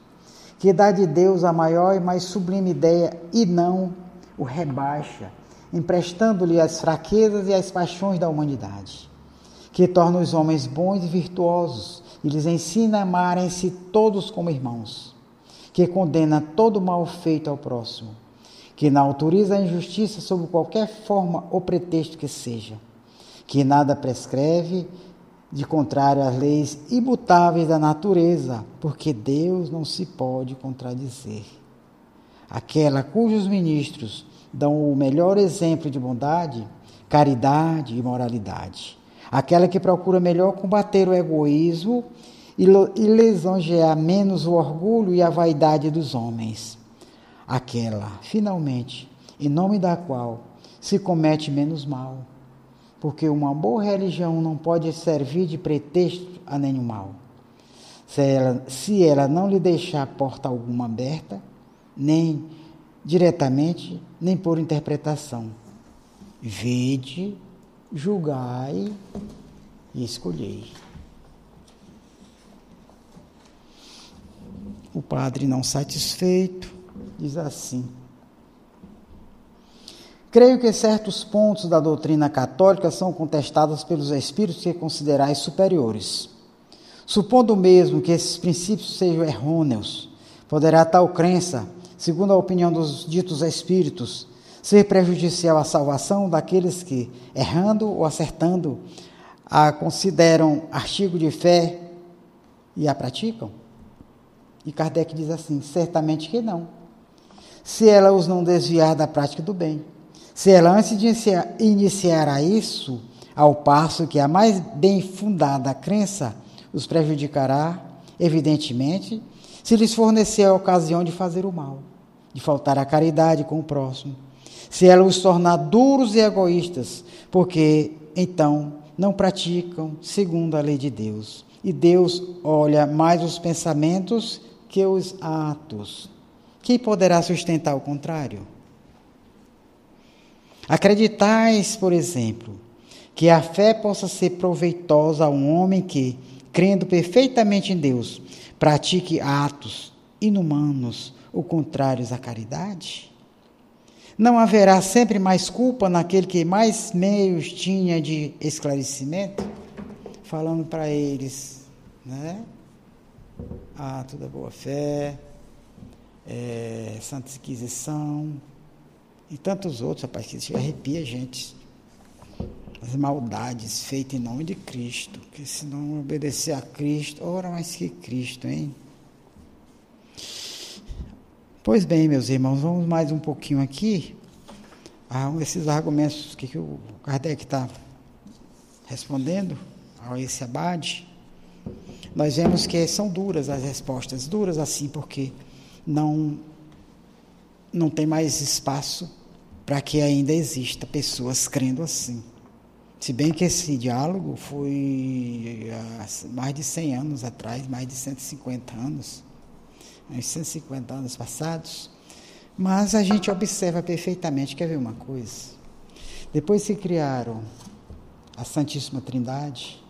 que dá de Deus a maior e mais sublime ideia e não o rebaixa emprestando-lhe as fraquezas e as paixões da humanidade, que torna os homens bons e virtuosos e lhes ensina a amarem-se todos como irmãos, que condena todo mal feito ao próximo, que não autoriza a injustiça sob qualquer forma ou pretexto que seja, que nada prescreve de contrário às leis imutáveis da natureza, porque Deus não se pode contradizer. Aquela cujos ministros dão o melhor exemplo de bondade, caridade e moralidade. Aquela que procura melhor combater o egoísmo e lisonjear menos o orgulho e a vaidade dos homens. Aquela, finalmente, em nome da qual se comete menos mal porque uma boa religião não pode servir de pretexto a nenhum mal. Se ela, se ela não lhe deixar porta alguma aberta, nem diretamente, nem por interpretação. Vede, julgai e escolhei. O padre, não satisfeito, diz assim: Creio que certos pontos da doutrina católica são contestados pelos espíritos que considerais superiores. Supondo mesmo que esses princípios sejam errôneos, poderá tal crença, segundo a opinião dos ditos espíritos, ser prejudicial à salvação daqueles que, errando ou acertando, a consideram artigo de fé e a praticam? E Kardec diz assim: certamente que não. Se ela os não desviar da prática do bem. Se ela antes de iniciar, a isso, ao passo que a mais bem fundada crença os prejudicará, evidentemente, se lhes fornecer a ocasião de fazer o mal, de faltar à caridade com o próximo. Se ela os tornar duros e egoístas, porque então não praticam segundo a lei de Deus. E Deus olha mais os pensamentos que os atos. Quem poderá sustentar o contrário? Acreditais, por exemplo, que a fé possa ser proveitosa a um homem que, crendo perfeitamente em Deus, pratique atos inumanos ou contrários à caridade? Não haverá sempre mais culpa naquele que mais meios tinha de esclarecimento? Falando para eles, né? Ato da boa fé, é, Santa Inquisição, e tantos outros, rapaz, que arrepia a gente. As maldades feitas em nome de Cristo. Que se não obedecer a Cristo, ora mais que Cristo, hein? Pois bem, meus irmãos, vamos mais um pouquinho aqui. a esses argumentos que, que o Kardec está respondendo a esse abade. Nós vemos que são duras as respostas, duras assim, porque não não tem mais espaço para que ainda exista pessoas crendo assim. Se bem que esse diálogo foi há mais de 100 anos atrás, mais de 150 anos, uns 150 anos passados, mas a gente observa perfeitamente, quer ver uma coisa? Depois se criaram a Santíssima Trindade,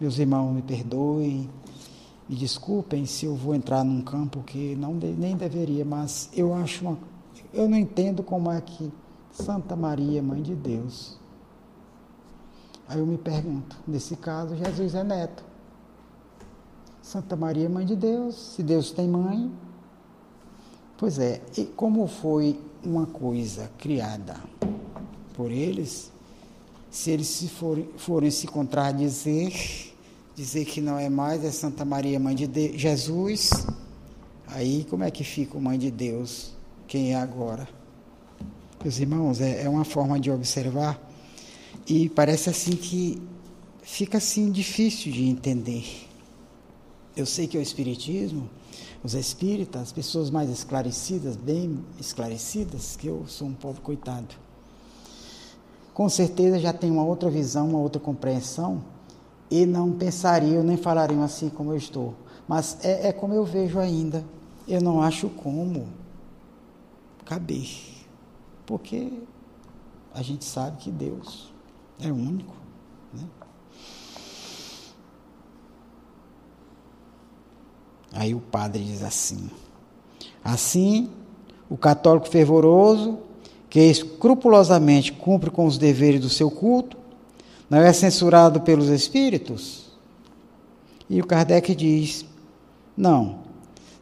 meus irmãos me perdoem, me desculpem se eu vou entrar num campo que não nem deveria, mas eu acho uma, eu não entendo como é que Santa Maria, mãe de Deus. Aí eu me pergunto, nesse caso, Jesus é neto. Santa Maria, mãe de Deus, se Deus tem mãe. Pois é, e como foi uma coisa criada por eles, se eles se forem, forem se contradizer, dizer que não é mais, é Santa Maria, mãe de Deus, Jesus, aí como é que fica o mãe de Deus? Quem é agora? Meus irmãos, é, é uma forma de observar e parece assim que fica assim difícil de entender. Eu sei que o Espiritismo, os espíritas, as pessoas mais esclarecidas, bem esclarecidas, que eu sou um pobre coitado, com certeza já tem uma outra visão, uma outra compreensão e não pensariam nem falariam assim como eu estou. Mas é, é como eu vejo ainda. Eu não acho como caber. Porque a gente sabe que Deus é único. Né? Aí o padre diz assim: Assim, o católico fervoroso, que escrupulosamente cumpre com os deveres do seu culto, não é censurado pelos espíritos? E o Kardec diz: não.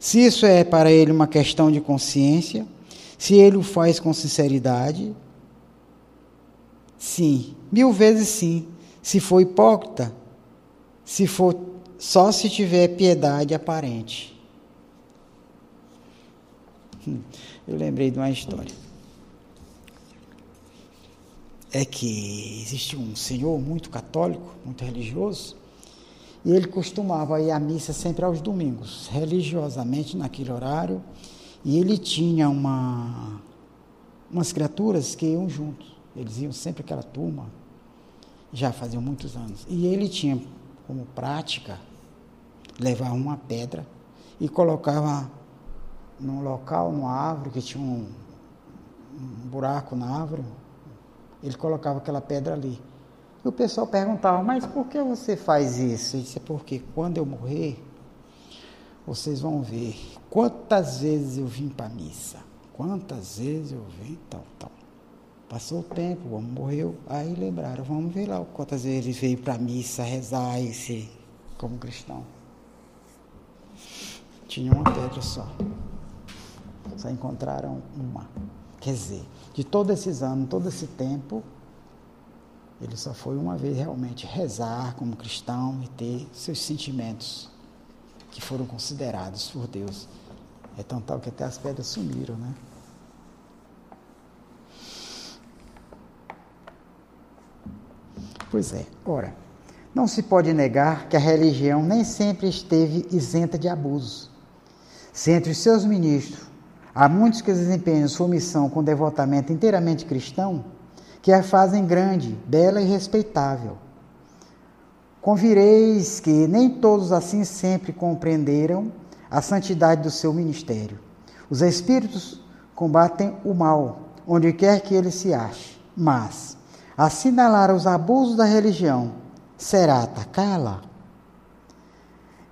Se isso é para ele uma questão de consciência, se ele o faz com sinceridade, Sim, mil vezes sim. Se for hipócrita, se for só se tiver piedade aparente. Hum, eu lembrei de uma história. É que existe um senhor muito católico, muito religioso, e ele costumava ir à missa sempre aos domingos, religiosamente naquele horário, e ele tinha uma, umas criaturas que iam juntos. Eles iam sempre aquela turma, já faziam muitos anos. E ele tinha como prática levar uma pedra e colocava num local, numa árvore que tinha um, um buraco na árvore, ele colocava aquela pedra ali. E o pessoal perguntava, mas por que você faz isso? Ele disse, porque quando eu morrer, vocês vão ver quantas vezes eu vim para a missa, quantas vezes eu vim, tal, tal. Passou o tempo, o homem morreu, aí lembraram, vamos ver lá quantas vezes ele veio para a missa rezar e como cristão. Tinha uma pedra só. Só encontraram uma. Quer dizer, de todos esses anos, todo esse tempo, ele só foi uma vez realmente rezar como cristão e ter seus sentimentos que foram considerados por Deus. É tão tal que até as pedras sumiram, né? Pois é, ora, não se pode negar que a religião nem sempre esteve isenta de abusos. Se entre os seus ministros há muitos que desempenham sua missão com devotamento inteiramente cristão, que a fazem grande, bela e respeitável. Convireis que nem todos assim sempre compreenderam a santidade do seu ministério. Os espíritos combatem o mal, onde quer que ele se ache, mas assinalar os abusos da religião será atacá-la?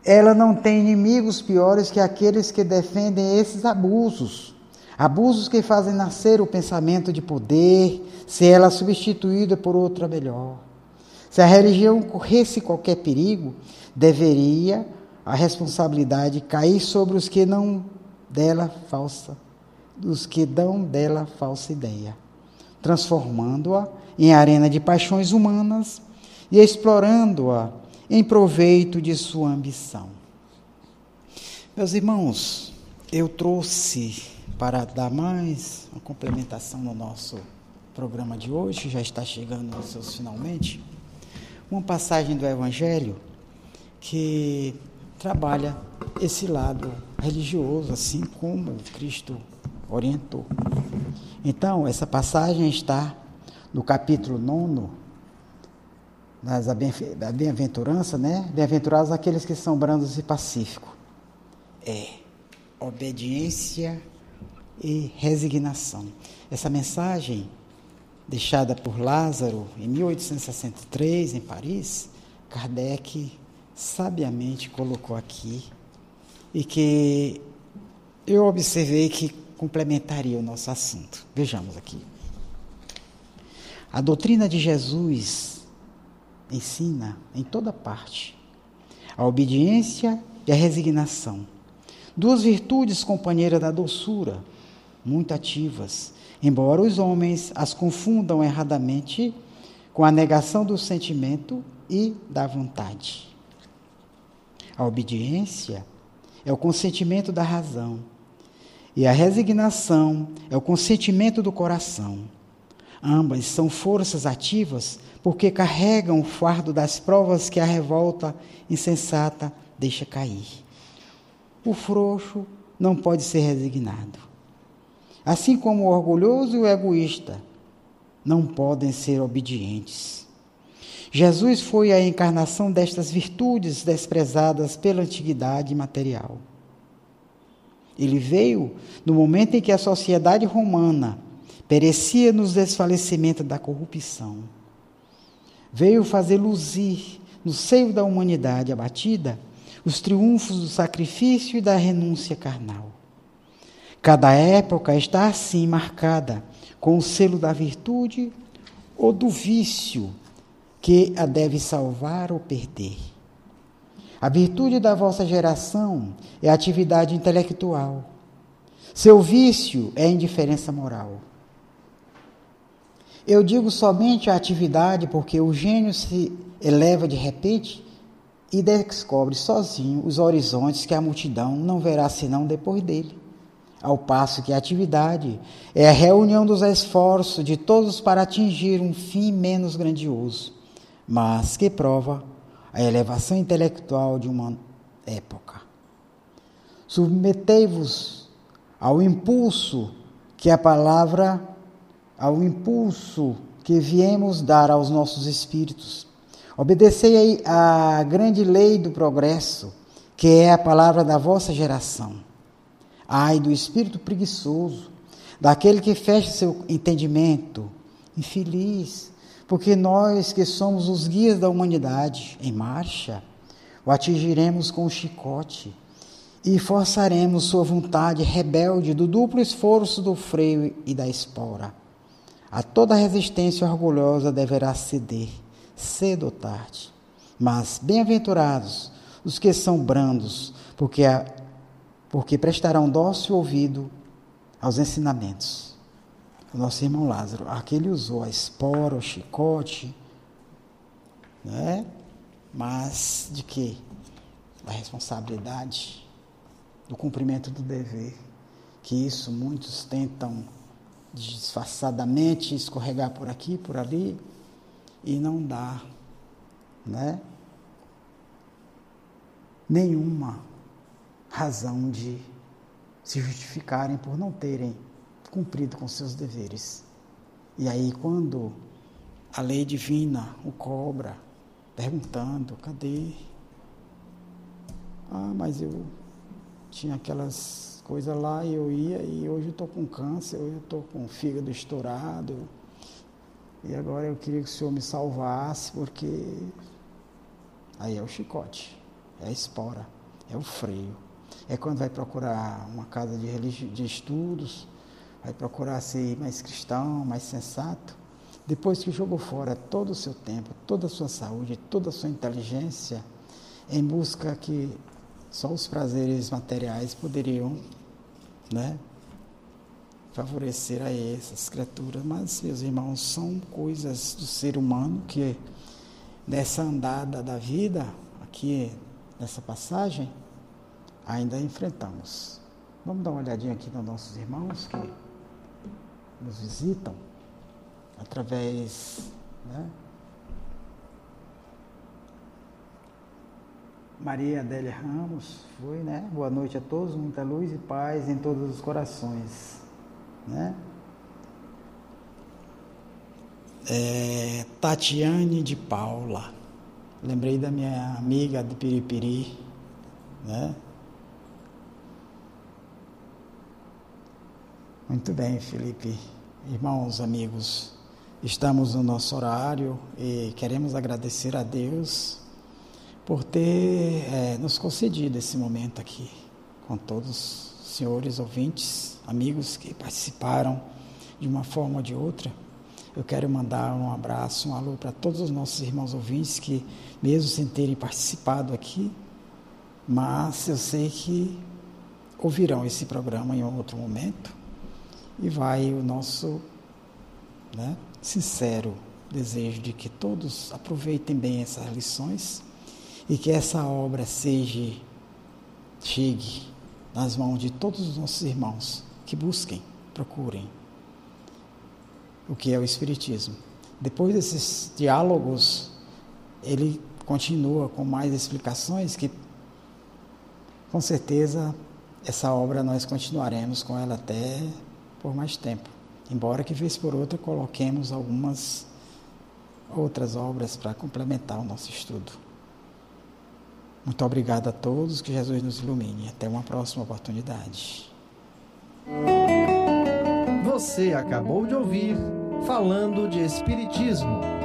Ela não tem inimigos piores que aqueles que defendem esses abusos. Abusos que fazem nascer o pensamento de poder, se ela substituída por outra melhor. Se a religião corresse qualquer perigo, deveria a responsabilidade cair sobre os que não dela falsa, os que dão dela falsa ideia, transformando-a em arena de paixões humanas e explorando-a em proveito de sua ambição. Meus irmãos, eu trouxe para dar mais uma complementação no nosso programa de hoje, já está chegando aos seus finalmente, uma passagem do Evangelho que trabalha esse lado religioso, assim como Cristo orientou. Então, essa passagem está no capítulo 9 da bem-aventurança, né? Bem-aventurados aqueles que são brandos e pacíficos. É obediência e resignação. Essa mensagem, deixada por Lázaro em 1863, em Paris, Kardec sabiamente colocou aqui e que eu observei que complementaria o nosso assunto. Vejamos aqui. A doutrina de Jesus ensina em toda parte a obediência e a resignação. Duas virtudes companheiras da doçura, muito ativas, embora os homens as confundam erradamente com a negação do sentimento e da vontade. A obediência é o consentimento da razão, e a resignação é o consentimento do coração. Ambas são forças ativas porque carregam o fardo das provas que a revolta insensata deixa cair. O frouxo não pode ser resignado. Assim como o orgulhoso e o egoísta não podem ser obedientes. Jesus foi a encarnação destas virtudes desprezadas pela antiguidade material. Ele veio no momento em que a sociedade romana perecia nos desfalecimento da corrupção. Veio fazer luzir no seio da humanidade abatida os triunfos do sacrifício e da renúncia carnal. Cada época está assim marcada com o selo da virtude ou do vício que a deve salvar ou perder. A virtude da vossa geração é a atividade intelectual. Seu vício é a indiferença moral. Eu digo somente a atividade porque o gênio se eleva de repente e descobre sozinho os horizontes que a multidão não verá senão depois dele. Ao passo que a atividade é a reunião dos esforços de todos para atingir um fim menos grandioso, mas que prova a elevação intelectual de uma época. Submetei-vos ao impulso que a palavra, ao impulso que viemos dar aos nossos espíritos. Obedecei à grande lei do progresso, que é a palavra da vossa geração. Ai do espírito preguiçoso, daquele que fecha seu entendimento, infeliz, porque nós que somos os guias da humanidade em marcha, o atingiremos com o chicote e forçaremos sua vontade rebelde do duplo esforço do freio e da espora. A toda resistência orgulhosa deverá ceder, cedo ou tarde. Mas bem-aventurados os que são brandos, porque, a, porque prestarão dócil ouvido aos ensinamentos. O nosso irmão Lázaro, aquele usou a espora, o chicote, né? mas de que? Da responsabilidade do cumprimento do dever, que isso muitos tentam disfarçadamente escorregar por aqui, por ali, e não dá, né? Nenhuma razão de se justificarem por não terem cumprido com seus deveres. E aí, quando a lei divina o cobra, perguntando: cadê? Ah, mas eu tinha aquelas coisas lá e eu ia e hoje eu estou com câncer, hoje eu estou com o fígado estourado. E agora eu queria que o senhor me salvasse, porque aí é o chicote, é a espora, é o freio. É quando vai procurar uma casa de, religi... de estudos, vai procurar ser mais cristão, mais sensato. Depois que jogou fora todo o seu tempo, toda a sua saúde, toda a sua inteligência, em busca que só os prazeres materiais poderiam né, favorecer a essas criaturas. Mas, meus irmãos, são coisas do ser humano que, nessa andada da vida, aqui nessa passagem, ainda enfrentamos. Vamos dar uma olhadinha aqui nos nossos irmãos que nos visitam através né, Maria Adélia Ramos foi, né? Boa noite a todos, muita luz e paz em todos os corações, né? É, Tatiane de Paula, lembrei da minha amiga de Piripiri, né? Muito bem, Felipe. Irmãos, amigos, estamos no nosso horário e queremos agradecer a Deus por ter é, nos concedido esse momento aqui com todos os senhores ouvintes, amigos que participaram de uma forma ou de outra. Eu quero mandar um abraço, um alô para todos os nossos irmãos ouvintes que, mesmo sem terem participado aqui, mas eu sei que ouvirão esse programa em outro momento e vai o nosso né, sincero desejo de que todos aproveitem bem essas lições e que essa obra seja chegue nas mãos de todos os nossos irmãos que busquem, procurem o que é o espiritismo. Depois desses diálogos, ele continua com mais explicações que com certeza essa obra nós continuaremos com ela até por mais tempo. Embora que vez por outra coloquemos algumas outras obras para complementar o nosso estudo. Muito obrigado a todos, que Jesus nos ilumine. Até uma próxima oportunidade. Você acabou de ouvir Falando de Espiritismo